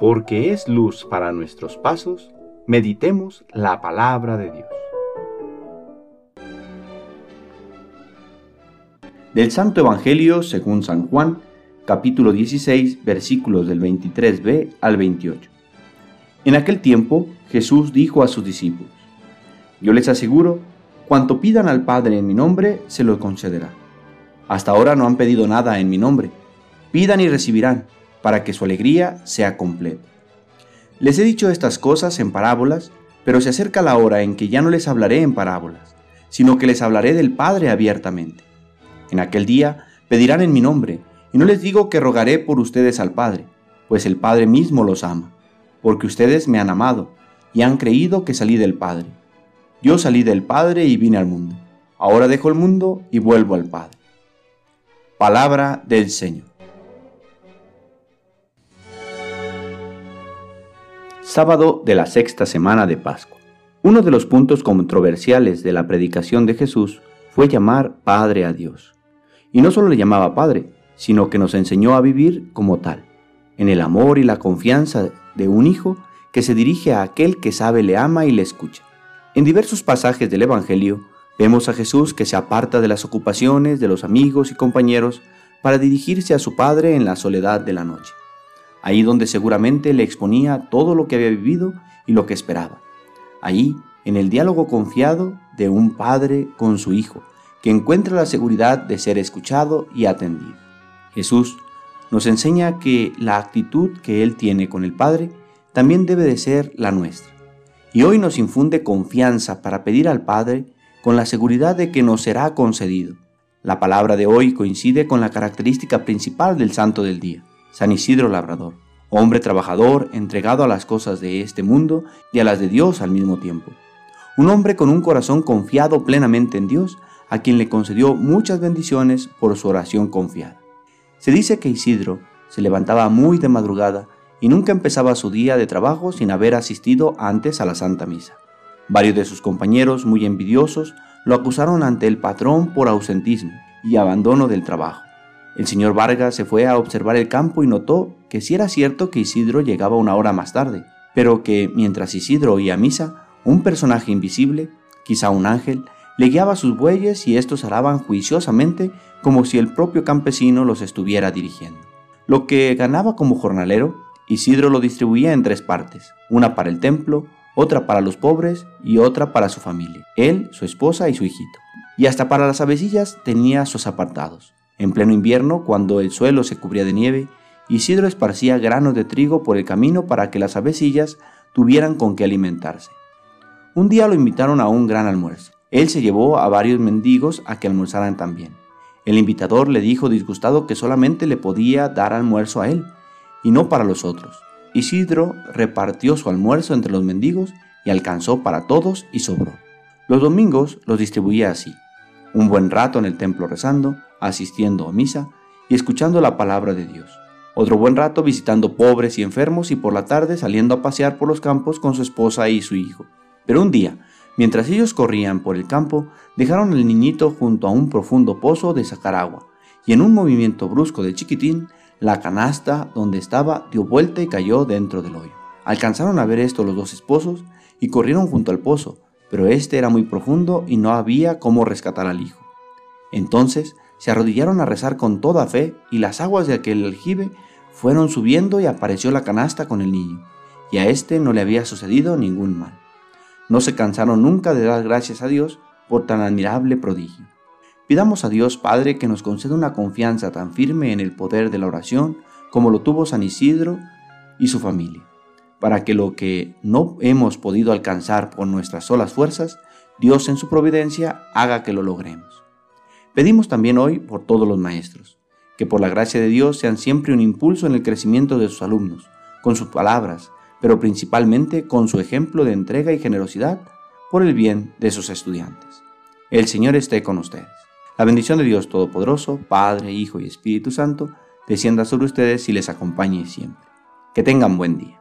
porque es luz para nuestros pasos, meditemos la palabra de Dios. Del Santo Evangelio según San Juan, capítulo 16, versículos del 23b al 28. En aquel tiempo Jesús dijo a sus discípulos, Yo les aseguro, cuanto pidan al Padre en mi nombre, se lo concederá. Hasta ahora no han pedido nada en mi nombre. Pidan y recibirán para que su alegría sea completa. Les he dicho estas cosas en parábolas, pero se acerca la hora en que ya no les hablaré en parábolas, sino que les hablaré del Padre abiertamente. En aquel día pedirán en mi nombre, y no les digo que rogaré por ustedes al Padre, pues el Padre mismo los ama, porque ustedes me han amado, y han creído que salí del Padre. Yo salí del Padre y vine al mundo. Ahora dejo el mundo y vuelvo al Padre. Palabra del Señor. Sábado de la sexta semana de Pascua. Uno de los puntos controversiales de la predicación de Jesús fue llamar Padre a Dios. Y no solo le llamaba Padre, sino que nos enseñó a vivir como tal, en el amor y la confianza de un hijo que se dirige a aquel que sabe le ama y le escucha. En diversos pasajes del Evangelio vemos a Jesús que se aparta de las ocupaciones de los amigos y compañeros para dirigirse a su Padre en la soledad de la noche ahí donde seguramente le exponía todo lo que había vivido y lo que esperaba. Allí, en el diálogo confiado de un padre con su hijo, que encuentra la seguridad de ser escuchado y atendido. Jesús nos enseña que la actitud que Él tiene con el Padre también debe de ser la nuestra. Y hoy nos infunde confianza para pedir al Padre con la seguridad de que nos será concedido. La palabra de hoy coincide con la característica principal del santo del día. San Isidro Labrador, hombre trabajador, entregado a las cosas de este mundo y a las de Dios al mismo tiempo. Un hombre con un corazón confiado plenamente en Dios, a quien le concedió muchas bendiciones por su oración confiada. Se dice que Isidro se levantaba muy de madrugada y nunca empezaba su día de trabajo sin haber asistido antes a la Santa Misa. Varios de sus compañeros, muy envidiosos, lo acusaron ante el patrón por ausentismo y abandono del trabajo. El señor Vargas se fue a observar el campo y notó que sí era cierto que Isidro llegaba una hora más tarde, pero que mientras Isidro oía misa, un personaje invisible, quizá un ángel, le guiaba sus bueyes y estos araban juiciosamente como si el propio campesino los estuviera dirigiendo. Lo que ganaba como jornalero, Isidro lo distribuía en tres partes, una para el templo, otra para los pobres y otra para su familia, él, su esposa y su hijito. Y hasta para las avecillas tenía sus apartados. En pleno invierno, cuando el suelo se cubría de nieve, Isidro esparcía granos de trigo por el camino para que las avecillas tuvieran con qué alimentarse. Un día lo invitaron a un gran almuerzo. Él se llevó a varios mendigos a que almorzaran también. El invitador le dijo disgustado que solamente le podía dar almuerzo a él y no para los otros. Isidro repartió su almuerzo entre los mendigos y alcanzó para todos y sobró. Los domingos los distribuía así. Un buen rato en el templo rezando, asistiendo a misa y escuchando la palabra de Dios. Otro buen rato visitando pobres y enfermos y por la tarde saliendo a pasear por los campos con su esposa y su hijo. Pero un día, mientras ellos corrían por el campo, dejaron al niñito junto a un profundo pozo de sacar agua, y en un movimiento brusco de chiquitín, la canasta donde estaba dio vuelta y cayó dentro del hoyo. Alcanzaron a ver esto los dos esposos y corrieron junto al pozo, pero este era muy profundo y no había cómo rescatar al hijo. Entonces se arrodillaron a rezar con toda fe y las aguas de aquel aljibe fueron subiendo y apareció la canasta con el niño, y a éste no le había sucedido ningún mal. No se cansaron nunca de dar gracias a Dios por tan admirable prodigio. Pidamos a Dios Padre que nos conceda una confianza tan firme en el poder de la oración como lo tuvo San Isidro y su familia, para que lo que no hemos podido alcanzar por nuestras solas fuerzas, Dios en su providencia haga que lo logremos. Pedimos también hoy por todos los maestros, que por la gracia de Dios sean siempre un impulso en el crecimiento de sus alumnos, con sus palabras, pero principalmente con su ejemplo de entrega y generosidad por el bien de sus estudiantes. El Señor esté con ustedes. La bendición de Dios Todopoderoso, Padre, Hijo y Espíritu Santo, descienda sobre ustedes y les acompañe siempre. Que tengan buen día.